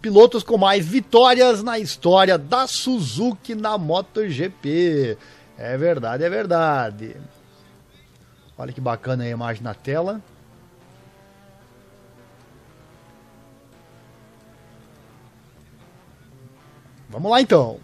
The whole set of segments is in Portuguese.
pilotos com mais vitórias na história da Suzuki na MotoGP. É verdade, é verdade. Olha que bacana a imagem na tela. Vamos lá então.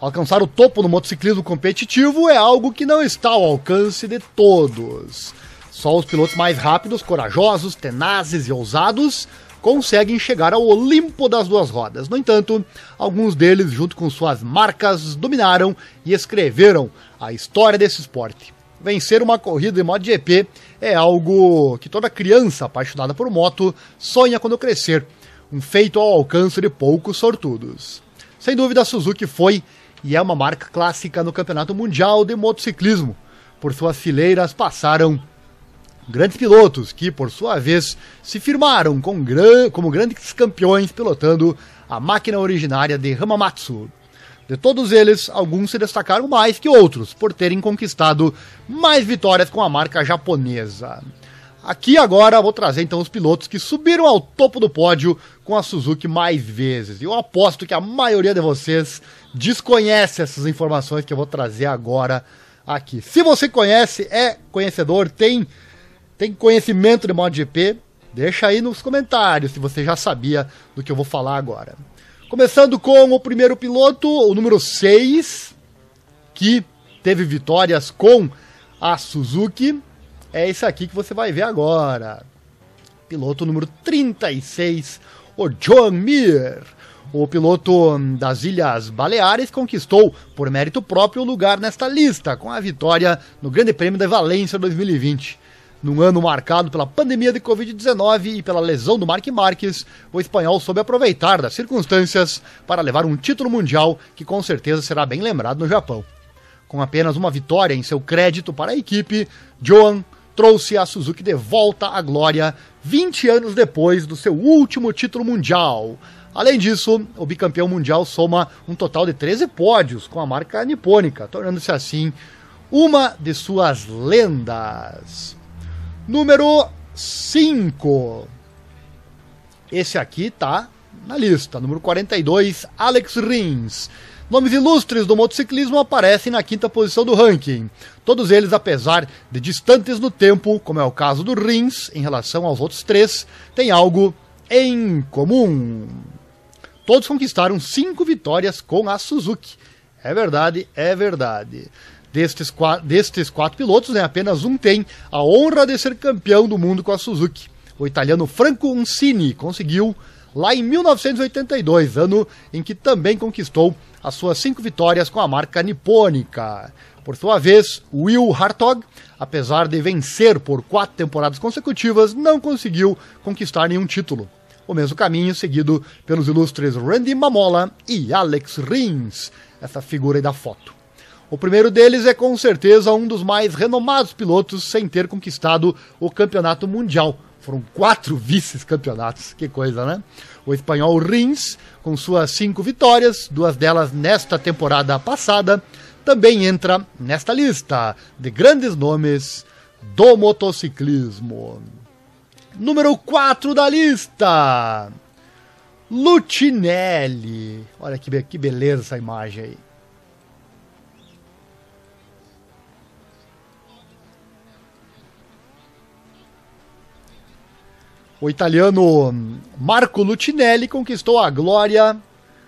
Alcançar o topo no motociclismo competitivo é algo que não está ao alcance de todos. Só os pilotos mais rápidos, corajosos, tenazes e ousados conseguem chegar ao Olimpo das duas rodas. No entanto, alguns deles, junto com suas marcas, dominaram e escreveram a história desse esporte. Vencer uma corrida de MotoGP é algo que toda criança apaixonada por moto sonha quando crescer, um feito ao alcance de poucos sortudos. Sem dúvida, a Suzuki foi e é uma marca clássica no Campeonato Mundial de Motociclismo. Por suas fileiras passaram grandes pilotos que, por sua vez, se firmaram com gran como grandes campeões pilotando a máquina originária de Hamamatsu. De todos eles, alguns se destacaram mais que outros por terem conquistado mais vitórias com a marca japonesa. Aqui agora vou trazer então os pilotos que subiram ao topo do pódio com a Suzuki mais vezes. E eu aposto que a maioria de vocês desconhece essas informações que eu vou trazer agora aqui. Se você conhece, é conhecedor, tem, tem conhecimento de MotoGP, deixa aí nos comentários se você já sabia do que eu vou falar agora. Começando com o primeiro piloto, o número 6, que teve vitórias com a Suzuki é esse aqui que você vai ver agora. Piloto número 36, o John Mir. O piloto das Ilhas Baleares conquistou, por mérito próprio, o lugar nesta lista, com a vitória no Grande Prêmio da Valência 2020. Num ano marcado pela pandemia de Covid-19 e pela lesão do Mark Marques, o espanhol soube aproveitar das circunstâncias para levar um título mundial que com certeza será bem lembrado no Japão. Com apenas uma vitória em seu crédito para a equipe, Joan trouxe a Suzuki de volta à glória 20 anos depois do seu último título mundial. Além disso, o bicampeão mundial soma um total de 13 pódios com a marca nipônica, tornando-se assim uma de suas lendas. Número 5. Esse aqui tá na lista. Número 42, Alex Rins. Nomes ilustres do motociclismo aparecem na quinta posição do ranking. Todos eles, apesar de distantes no tempo, como é o caso do Rins em relação aos outros três, têm algo em comum. Todos conquistaram cinco vitórias com a Suzuki. É verdade, é verdade. Destes, destes quatro pilotos, né, apenas um tem a honra de ser campeão do mundo com a Suzuki. O italiano Franco Uncini conseguiu lá em 1982, ano em que também conquistou as suas cinco vitórias com a marca nipônica. Por sua vez, Will Hartog, apesar de vencer por quatro temporadas consecutivas, não conseguiu conquistar nenhum título. O mesmo caminho seguido pelos ilustres Randy Mamola e Alex Rins, essa figura aí da foto. O primeiro deles é com certeza um dos mais renomados pilotos sem ter conquistado o campeonato mundial, foram quatro vice-campeonatos, que coisa, né? O espanhol Rins, com suas cinco vitórias, duas delas nesta temporada passada, também entra nesta lista de grandes nomes do motociclismo. Número 4 da lista. Lutinelli. Olha que, que beleza essa imagem aí. O italiano Marco Lutinelli conquistou a glória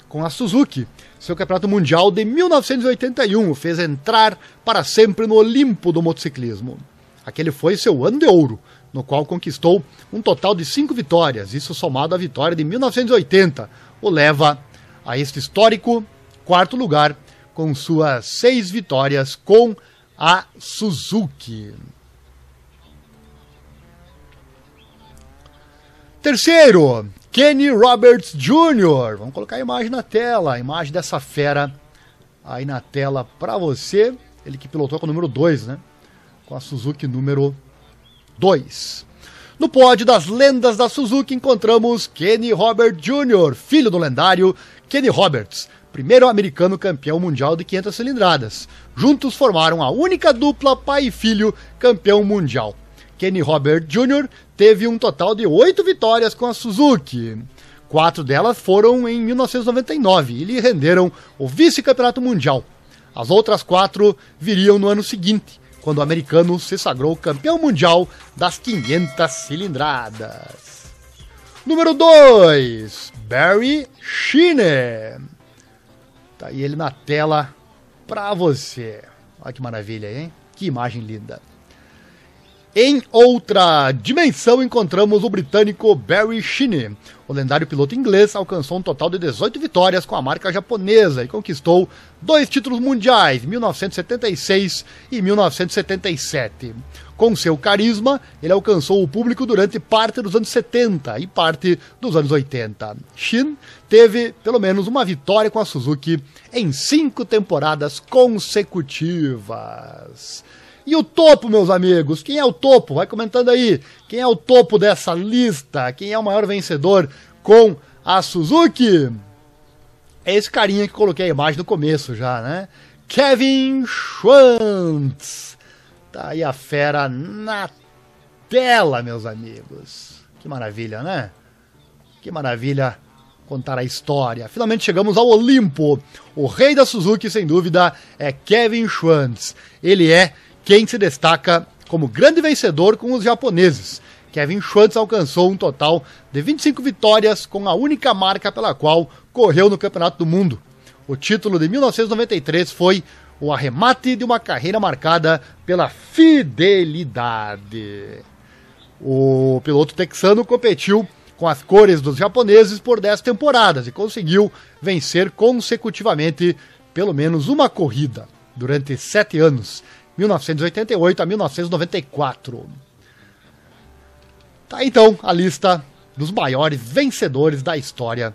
com a Suzuki. Seu campeonato mundial de 1981 fez entrar para sempre no Olimpo do motociclismo. Aquele foi seu ano de ouro, no qual conquistou um total de cinco vitórias, isso somado à vitória de 1980, o leva a este histórico quarto lugar com suas seis vitórias com a Suzuki. Terceiro, Kenny Roberts Jr. Vamos colocar a imagem na tela, a imagem dessa fera aí na tela para você. Ele que pilotou com o número 2, né? Com a Suzuki número 2. No pódio das lendas da Suzuki encontramos Kenny Roberts Jr., filho do lendário Kenny Roberts, primeiro americano campeão mundial de 500 cilindradas. Juntos formaram a única dupla pai e filho campeão mundial. Kenny Robert Jr. teve um total de oito vitórias com a Suzuki. Quatro delas foram em 1999 e lhe renderam o vice-campeonato mundial. As outras quatro viriam no ano seguinte, quando o americano se sagrou campeão mundial das 500 cilindradas. Número 2, Barry Sheeney. Tá aí ele na tela pra você. Olha que maravilha, hein? Que imagem linda. Em outra dimensão, encontramos o britânico Barry Sheeney. O lendário piloto inglês alcançou um total de 18 vitórias com a marca japonesa e conquistou dois títulos mundiais, 1976 e 1977. Com seu carisma, ele alcançou o público durante parte dos anos 70 e parte dos anos 80. Shin teve pelo menos uma vitória com a Suzuki em cinco temporadas consecutivas. E o topo, meus amigos? Quem é o topo? Vai comentando aí. Quem é o topo dessa lista? Quem é o maior vencedor com a Suzuki? É esse carinha que coloquei a imagem no começo já, né? Kevin Schwantz. Tá aí a fera na tela, meus amigos. Que maravilha, né? Que maravilha contar a história. Finalmente chegamos ao Olimpo. O rei da Suzuki, sem dúvida, é Kevin Schwantz. Ele é quem se destaca como grande vencedor com os japoneses. Kevin Schwantz alcançou um total de 25 vitórias com a única marca pela qual correu no Campeonato do Mundo. O título de 1993 foi o arremate de uma carreira marcada pela fidelidade. O piloto texano competiu com as cores dos japoneses por 10 temporadas e conseguiu vencer consecutivamente pelo menos uma corrida durante sete anos. 1988 a 1994. Tá então a lista dos maiores vencedores da história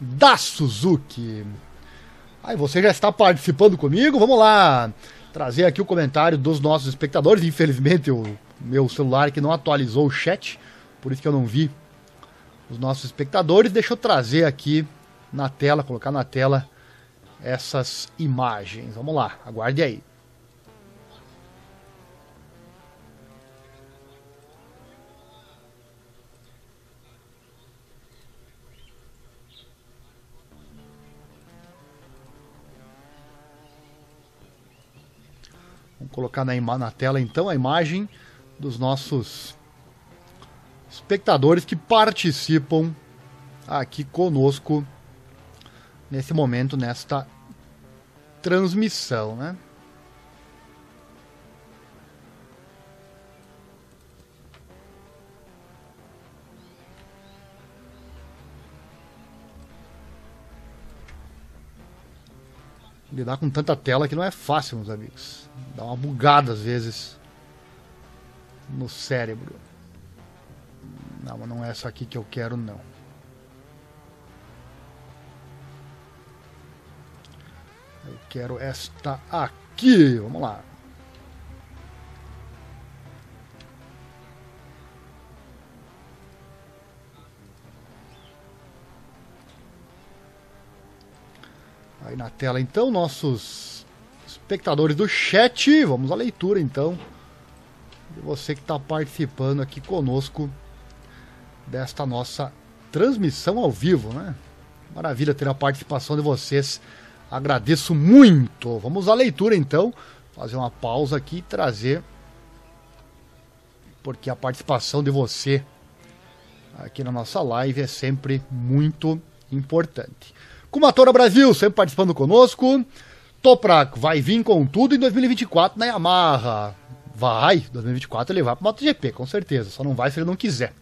da Suzuki. Aí você já está participando comigo? Vamos lá trazer aqui o comentário dos nossos espectadores. Infelizmente o meu celular aqui não atualizou o chat, por isso que eu não vi os nossos espectadores. Deixa eu trazer aqui na tela, colocar na tela essas imagens. Vamos lá, aguarde aí. Colocar na, na tela então a imagem dos nossos espectadores que participam aqui conosco nesse momento, nesta transmissão, né? Lidar com tanta tela que não é fácil, meus amigos. Dá uma bugada às vezes no cérebro. Não, mas não é essa aqui que eu quero, não. Eu quero esta aqui. Vamos lá. Aí na tela então, nossos espectadores do chat. Vamos à leitura então. De você que está participando aqui conosco desta nossa transmissão ao vivo, né? Maravilha ter a participação de vocês. Agradeço muito. Vamos à leitura então. Fazer uma pausa aqui e trazer. Porque a participação de você aqui na nossa live é sempre muito importante. Kumatora Brasil, sempre participando conosco. Toprak vai vir com tudo em 2024 na Yamaha. Vai, 2024 ele vai para o MotoGP, com certeza. Só não vai se ele não quiser.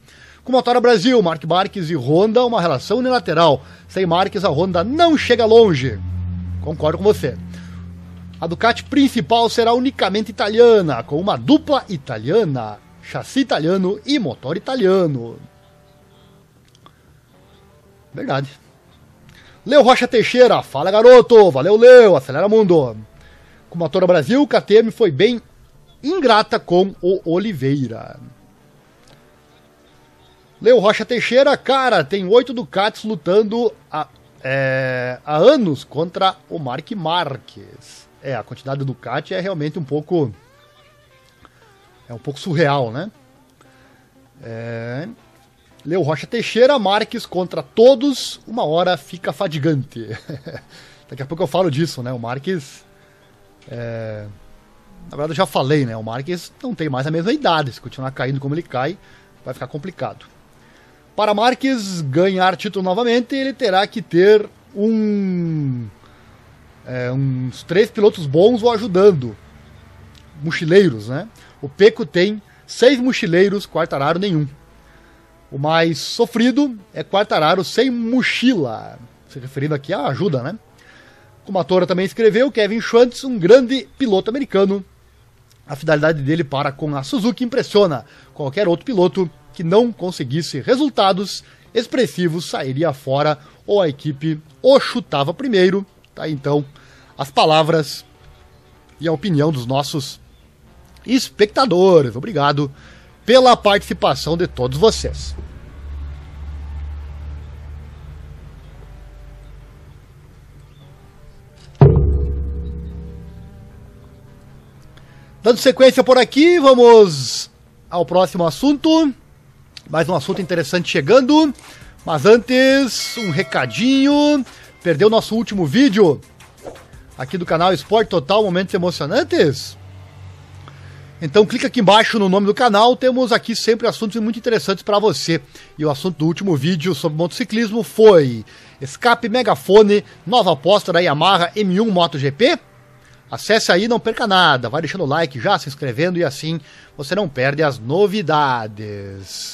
Kumatora Brasil, Mark Marques e Honda, uma relação unilateral. Sem Marques, a Honda não chega longe. Concordo com você. A Ducati principal será unicamente italiana, com uma dupla italiana, chassi italiano e motor italiano. Verdade. Leo Rocha Teixeira, fala garoto, valeu Leo, acelera mundo. Com Motora Brasil, KTM foi bem ingrata com o Oliveira. Leo Rocha Teixeira, cara, tem oito Ducatis lutando há, é, há anos contra o Mark Marques. É, a quantidade do Ducati é realmente um pouco. É um pouco surreal, né? É, Leu Rocha Teixeira, Marques contra todos, uma hora fica fadigante. Daqui a pouco eu falo disso, né? O Marques. É... Na verdade, eu já falei, né? O Marques não tem mais a mesma idade. Se continuar caindo como ele cai, vai ficar complicado. Para Marques ganhar título novamente, ele terá que ter um. É, uns três pilotos bons o ajudando. Mochileiros, né? O Peco tem seis mochileiros, Quartararo nenhum. O mais sofrido é Quartararo sem mochila. Se referindo aqui à ajuda, né? Como a Tora também escreveu, Kevin Schwantz, um grande piloto americano. A fidelidade dele para com a Suzuki impressiona. Qualquer outro piloto que não conseguisse resultados expressivos sairia fora ou a equipe o chutava primeiro. Tá então as palavras e a opinião dos nossos espectadores. Obrigado pela participação de todos vocês. Dando sequência por aqui, vamos ao próximo assunto. Mais um assunto interessante chegando. Mas antes, um recadinho. Perdeu nosso último vídeo aqui do canal Esporte Total Momentos Emocionantes? Então clica aqui embaixo no nome do canal, temos aqui sempre assuntos muito interessantes para você. E o assunto do último vídeo sobre motociclismo foi escape megafone, nova aposta da Yamaha M1 MotoGP. Acesse aí, não perca nada, vai deixando o like já, se inscrevendo e assim você não perde as novidades.